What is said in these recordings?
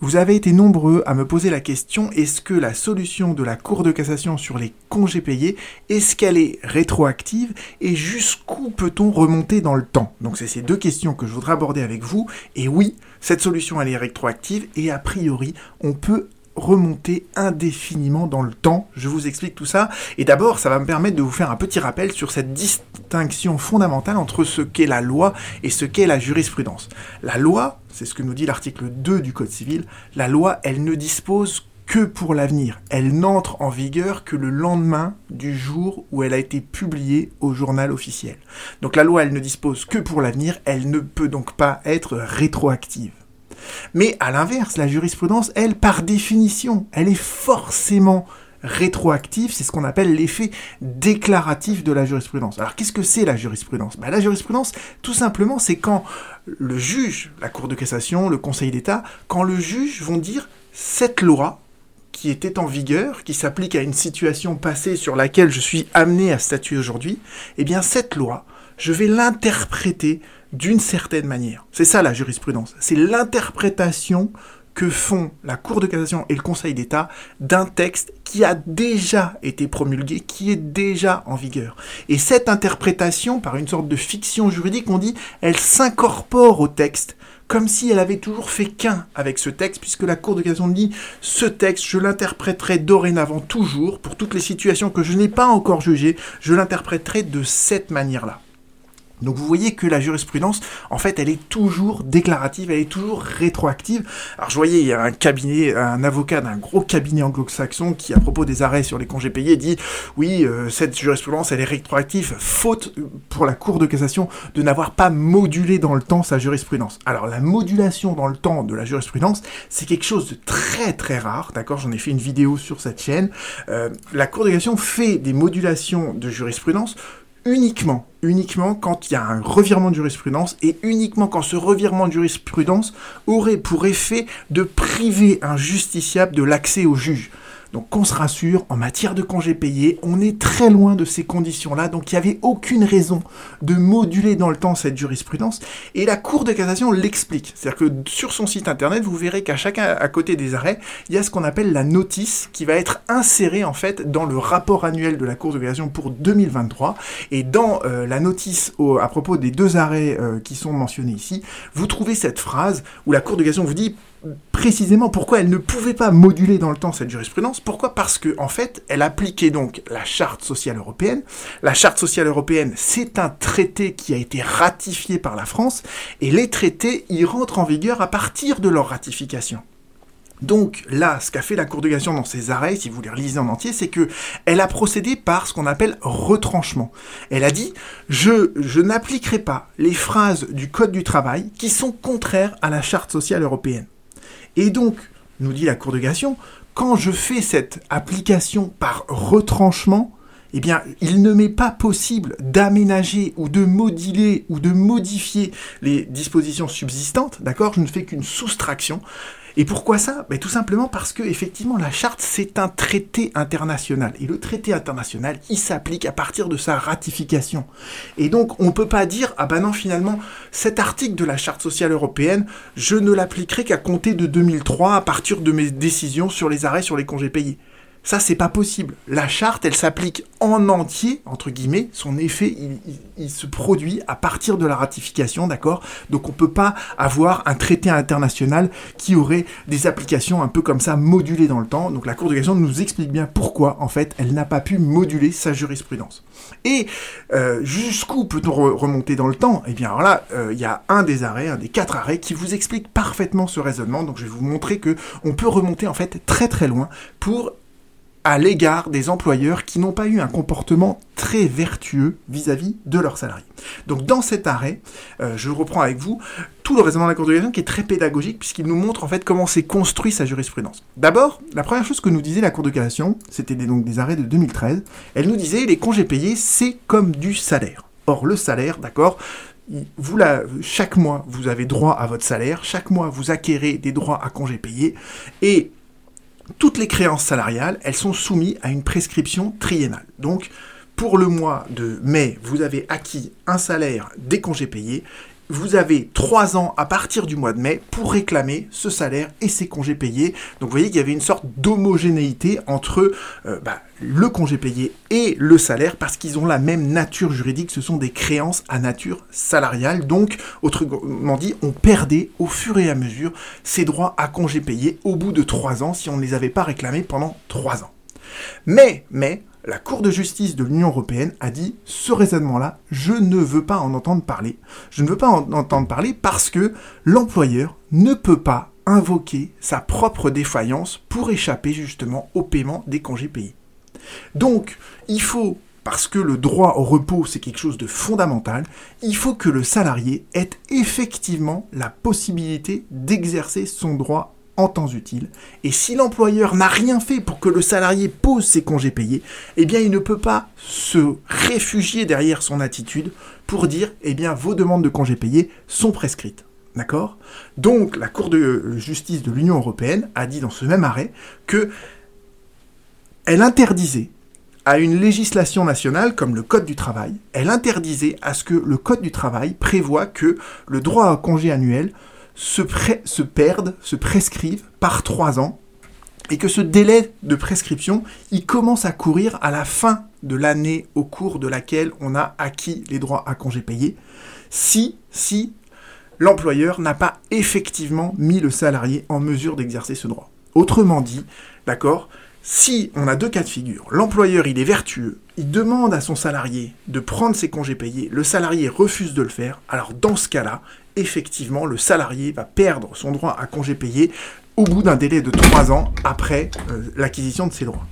Vous avez été nombreux à me poser la question est-ce que la solution de la Cour de cassation sur les congés payés, est-ce qu'elle est rétroactive et jusqu'où peut-on remonter dans le temps? Donc c'est ces deux questions que je voudrais aborder avec vous. Et oui, cette solution elle est rétroactive et a priori on peut remonter indéfiniment dans le temps. Je vous explique tout ça. Et d'abord, ça va me permettre de vous faire un petit rappel sur cette distinction fondamentale entre ce qu'est la loi et ce qu'est la jurisprudence. La loi, c'est ce que nous dit l'article 2 du Code civil, la loi, elle ne dispose que pour l'avenir. Elle n'entre en vigueur que le lendemain du jour où elle a été publiée au journal officiel. Donc la loi, elle ne dispose que pour l'avenir, elle ne peut donc pas être rétroactive. Mais à l'inverse, la jurisprudence, elle, par définition, elle est forcément rétroactive, c'est ce qu'on appelle l'effet déclaratif de la jurisprudence. Alors qu'est-ce que c'est la jurisprudence? Ben, La jurisprudence, tout simplement, c'est quand le juge, la Cour de cassation, le Conseil d'État, quand le juge vont dire cette loi qui était en vigueur, qui s'applique à une situation passée sur laquelle je suis amené à statuer aujourd'hui, eh bien cette loi, je vais l'interpréter d'une certaine manière. C'est ça la jurisprudence. C'est l'interprétation que font la Cour de cassation et le Conseil d'État d'un texte qui a déjà été promulgué, qui est déjà en vigueur. Et cette interprétation, par une sorte de fiction juridique, on dit, elle s'incorpore au texte, comme si elle avait toujours fait qu'un avec ce texte, puisque la Cour de cassation dit, ce texte, je l'interpréterai dorénavant toujours, pour toutes les situations que je n'ai pas encore jugées, je l'interpréterai de cette manière-là. Donc vous voyez que la jurisprudence, en fait, elle est toujours déclarative, elle est toujours rétroactive. Alors je voyais, il y a un cabinet, un avocat d'un gros cabinet anglo-saxon qui, à propos des arrêts sur les congés payés, dit oui, euh, cette jurisprudence, elle est rétroactive, faute pour la Cour de cassation de n'avoir pas modulé dans le temps sa jurisprudence. Alors la modulation dans le temps de la jurisprudence, c'est quelque chose de très très rare, d'accord? J'en ai fait une vidéo sur cette chaîne. Euh, la Cour de cassation fait des modulations de jurisprudence uniquement, uniquement quand il y a un revirement de jurisprudence et uniquement quand ce revirement de jurisprudence aurait pour effet de priver un justiciable de l'accès au juge. Donc qu'on se rassure, en matière de congés payés, on est très loin de ces conditions-là, donc il n'y avait aucune raison de moduler dans le temps cette jurisprudence, et la Cour de cassation l'explique. C'est-à-dire que sur son site internet, vous verrez qu'à chacun à côté des arrêts, il y a ce qu'on appelle la notice qui va être insérée en fait dans le rapport annuel de la Cour de cassation pour 2023, et dans euh, la notice à propos des deux arrêts euh, qui sont mentionnés ici, vous trouvez cette phrase où la Cour de cassation vous dit précisément pourquoi elle ne pouvait pas moduler dans le temps cette jurisprudence. Pourquoi? Parce que en fait, elle appliquait donc la charte sociale européenne. La charte sociale européenne, c'est un traité qui a été ratifié par la France et les traités y rentrent en vigueur à partir de leur ratification. Donc là, ce qu'a fait la Cour de cassation dans ses arrêts, si vous les relisez en entier, c'est que elle a procédé par ce qu'on appelle retranchement. Elle a dit je, je n'appliquerai pas les phrases du Code du travail qui sont contraires à la Charte sociale européenne. Et donc, nous dit la Cour de cassation, quand je fais cette application par retranchement, eh bien, il ne m'est pas possible d'aménager ou de moduler ou de modifier les dispositions subsistantes, d'accord? Je ne fais qu'une soustraction. Et pourquoi ça? Ben, Tout simplement parce que effectivement la charte c'est un traité international et le traité international il s'applique à partir de sa ratification. Et donc on peut pas dire ah ben non finalement cet article de la charte sociale européenne je ne l'appliquerai qu'à compter de 2003 à partir de mes décisions sur les arrêts sur les congés payés. Ça, c'est pas possible. La charte, elle s'applique en entier, entre guillemets. Son effet, il, se produit à partir de la ratification, d'accord? Donc, on peut pas avoir un traité international qui aurait des applications un peu comme ça, modulées dans le temps. Donc, la Cour de cassation nous explique bien pourquoi, en fait, elle n'a pas pu moduler sa jurisprudence. Et euh, jusqu'où peut-on remonter dans le temps? Eh bien, alors là, euh, il y a un des arrêts, un des quatre arrêts, qui vous explique parfaitement ce raisonnement. Donc, je vais vous montrer que on peut remonter en fait très très loin pour à l'égard des employeurs qui n'ont pas eu un comportement très vertueux vis-à-vis de leurs salariés. Donc dans cet arrêt, euh, je reprends avec vous tout le raisonnement de la Cour de cassation qui est très pédagogique puisqu'il nous montre en fait comment s'est construit sa jurisprudence. D'abord, la première chose que nous disait la Cour de cassation, c'était donc des arrêts de 2013, elle nous disait les congés payés c'est comme du salaire. Or le salaire, d'accord, chaque mois, vous avez droit à votre salaire, chaque mois, vous acquérez des droits à congés payés, et toutes les créances salariales, elles sont soumises à une prescription triennale. Donc, pour le mois de mai, vous avez acquis un salaire des congés payés, vous avez trois ans à partir du mois de mai pour réclamer ce salaire et ces congés payés. Donc vous voyez qu'il y avait une sorte d'homogénéité entre euh, bah, le congé payé et le salaire parce qu'ils ont la même nature juridique, ce sont des créances à nature salariale. Donc, autrement dit, on perdait au fur et à mesure ces droits à congés payés au bout de trois ans si on ne les avait pas réclamés pendant trois ans. Mais, mais, la Cour de justice de l'Union européenne a dit ce raisonnement-là, je ne veux pas en entendre parler. Je ne veux pas en entendre parler parce que l'employeur ne peut pas invoquer sa propre défaillance pour échapper justement au paiement des congés payés. Donc, il faut, parce que le droit au repos c'est quelque chose de fondamental, il faut que le salarié ait effectivement la possibilité d'exercer son droit en temps utile. Et si l'employeur n'a rien fait pour que le salarié pose ses congés payés, eh bien il ne peut pas se réfugier derrière son attitude pour dire eh bien vos demandes de congés payés sont prescrites. D'accord? Donc la Cour de justice de l'Union européenne a dit dans ce même arrêt que elle interdisait à une législation nationale comme le Code du travail, elle interdisait à ce que le Code du travail prévoit que le droit à congé annuel se, perdent, se prescrivent par trois ans, et que ce délai de prescription, il commence à courir à la fin de l'année au cours de laquelle on a acquis les droits à congés payés, si, si l'employeur n'a pas effectivement mis le salarié en mesure d'exercer ce droit. Autrement dit, d'accord, si on a deux cas de figure, l'employeur il est vertueux, il demande à son salarié de prendre ses congés payés, le salarié refuse de le faire, alors dans ce cas-là, effectivement, le salarié va perdre son droit à congé payé au bout d'un délai de 3 ans après euh, l'acquisition de ses droits.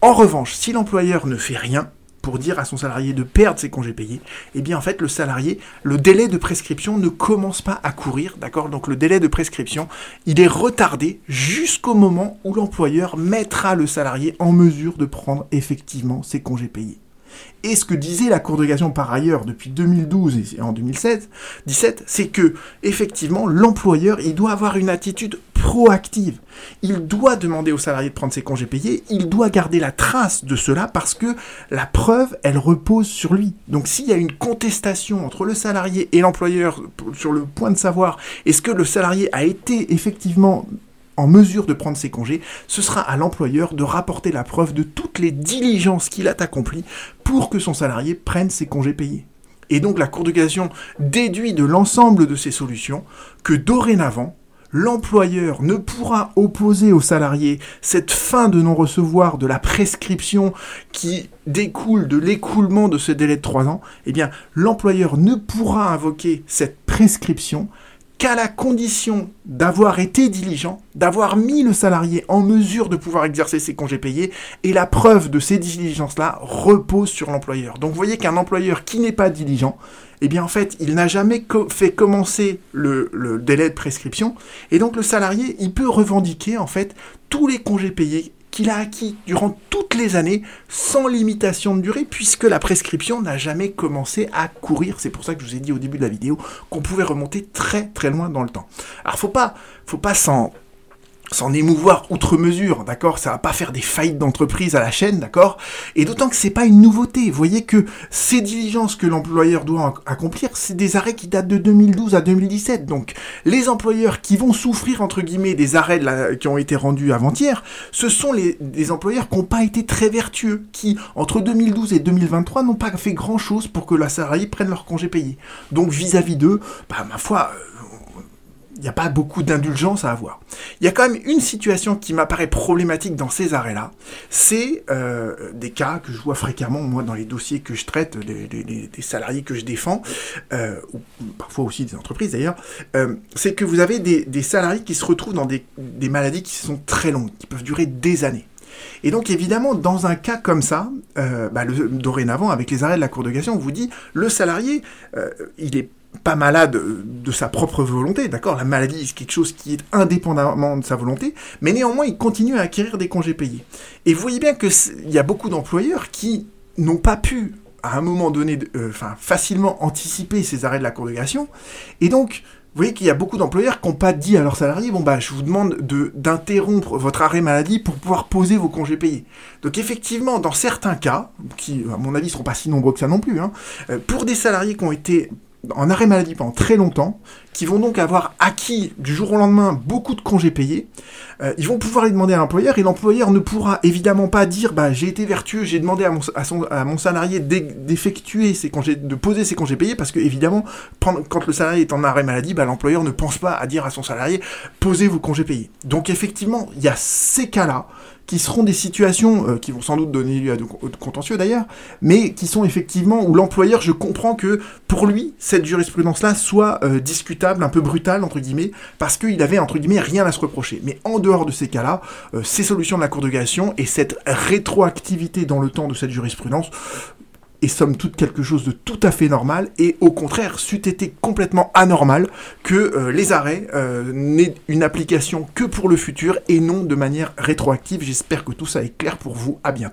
En revanche, si l'employeur ne fait rien pour dire à son salarié de perdre ses congés payés, eh bien en fait le salarié, le délai de prescription ne commence pas à courir, d'accord? Donc le délai de prescription, il est retardé jusqu'au moment où l'employeur mettra le salarié en mesure de prendre effectivement ses congés payés. Et ce que disait la Cour de cassation par ailleurs depuis 2012 et en 2016, 17, c'est que effectivement l'employeur il doit avoir une attitude proactive. Il doit demander au salarié de prendre ses congés payés, il doit garder la trace de cela parce que la preuve, elle repose sur lui. Donc s'il y a une contestation entre le salarié et l'employeur sur le point de savoir est-ce que le salarié a été effectivement en mesure de prendre ses congés, ce sera à l'employeur de rapporter la preuve de toutes les diligences qu'il a accomplies pour que son salarié prenne ses congés payés. Et donc la Cour de déduit de l'ensemble de ces solutions que dorénavant, l'employeur ne pourra opposer au salarié cette fin de non-recevoir de la prescription qui découle de l'écoulement de ce délai de trois ans, eh bien l'employeur ne pourra invoquer cette prescription qu'à la condition d'avoir été diligent, d'avoir mis le salarié en mesure de pouvoir exercer ses congés payés, et la preuve de ces diligences-là repose sur l'employeur. Donc vous voyez qu'un employeur qui n'est pas diligent, eh bien en fait, il n'a jamais fait commencer le, le, délai de prescription, et donc le salarié, il peut revendiquer en fait tous les congés payés qu'il a acquis durant toutes les années sans limitation de durée puisque la prescription n'a jamais commencé à courir. C'est pour ça que je vous ai dit au début de la vidéo qu'on pouvait remonter très très loin dans le temps. Alors faut pas, faut pas s'en s'en émouvoir outre mesure, d'accord? Ça va pas faire des faillites d'entreprise à la chaîne, d'accord? Et d'autant que c'est pas une nouveauté. Vous voyez que ces diligences que l'employeur doit accomplir, c'est des arrêts qui datent de 2012 à 2017. Donc, les employeurs qui vont souffrir entre guillemets des arrêts qui ont été rendus avant-hier, ce sont les des employeurs qui n'ont pas été très vertueux, qui entre 2012 et 2023 n'ont pas fait grand-chose pour que la salarié prenne leur congé payé. Donc, vis-à-vis d'eux, bah ma foi. Euh, il n'y a pas beaucoup d'indulgence à avoir. Il y a quand même une situation qui m'apparaît problématique dans ces arrêts-là. C'est euh, des cas que je vois fréquemment, moi, dans les dossiers que je traite, des, salariés que je défends, euh, ou parfois aussi des entreprises d'ailleurs. Euh, c'est que vous avez des, salariés qui se retrouvent dans des, maladies qui sont très longues, qui peuvent durer des années. Et donc évidemment, dans un cas comme ça, bah, dorénavant, avec les arrêts de la Cour de cassation, on vous dit, le salarié, il est pas malade de sa propre volonté, d'accord? La maladie, c'est quelque chose qui est indépendamment de sa volonté, mais néanmoins, il continue à acquérir des congés payés. Et vous voyez bien qu'il y a beaucoup d'employeurs qui n'ont pas pu, à un moment donné, euh, facilement anticiper ces arrêts de la Cour et donc, vous voyez qu'il y a beaucoup d'employeurs qui n'ont pas dit à leurs salariés, bon bah je vous demande de d'interrompre votre arrêt maladie pour pouvoir poser vos congés payés. Donc effectivement, dans certains cas, qui à mon avis ne seront pas si nombreux que ça non plus, hein, euh, pour des salariés qui ont été en arrêt maladie pendant très longtemps, qui vont donc avoir acquis du jour au lendemain beaucoup de congés payés, euh, ils vont pouvoir les demander à l'employeur et l'employeur ne pourra évidemment pas dire bah j'ai été vertueux, j'ai demandé à mon, salarié d'effectuer ses congés, de poser ses congés payés parce que évidemment quand le salarié est en arrêt maladie, bah, l'employeur ne pense pas à dire à son salarié posez vos congés payés. Donc effectivement il y a ces cas-là qui seront des situations euh, qui vont sans doute donner lieu à de, contentieux d'ailleurs, mais qui sont effectivement où l'employeur, je comprends que pour lui, cette jurisprudence-là soit euh, discutable, un peu brutale, entre guillemets, parce qu'il avait, entre guillemets, rien à se reprocher. Mais en dehors de ces cas-là, euh, ces solutions de la Cour de cassation et cette rétroactivité dans le temps de cette jurisprudence, est somme toute quelque chose de tout à fait normal, et au contraire, c'eût été complètement anormal que euh, les arrêts euh, n'aient une application que pour le futur et non de manière rétroactive. J'espère que tout ça est clair pour vous. À bientôt.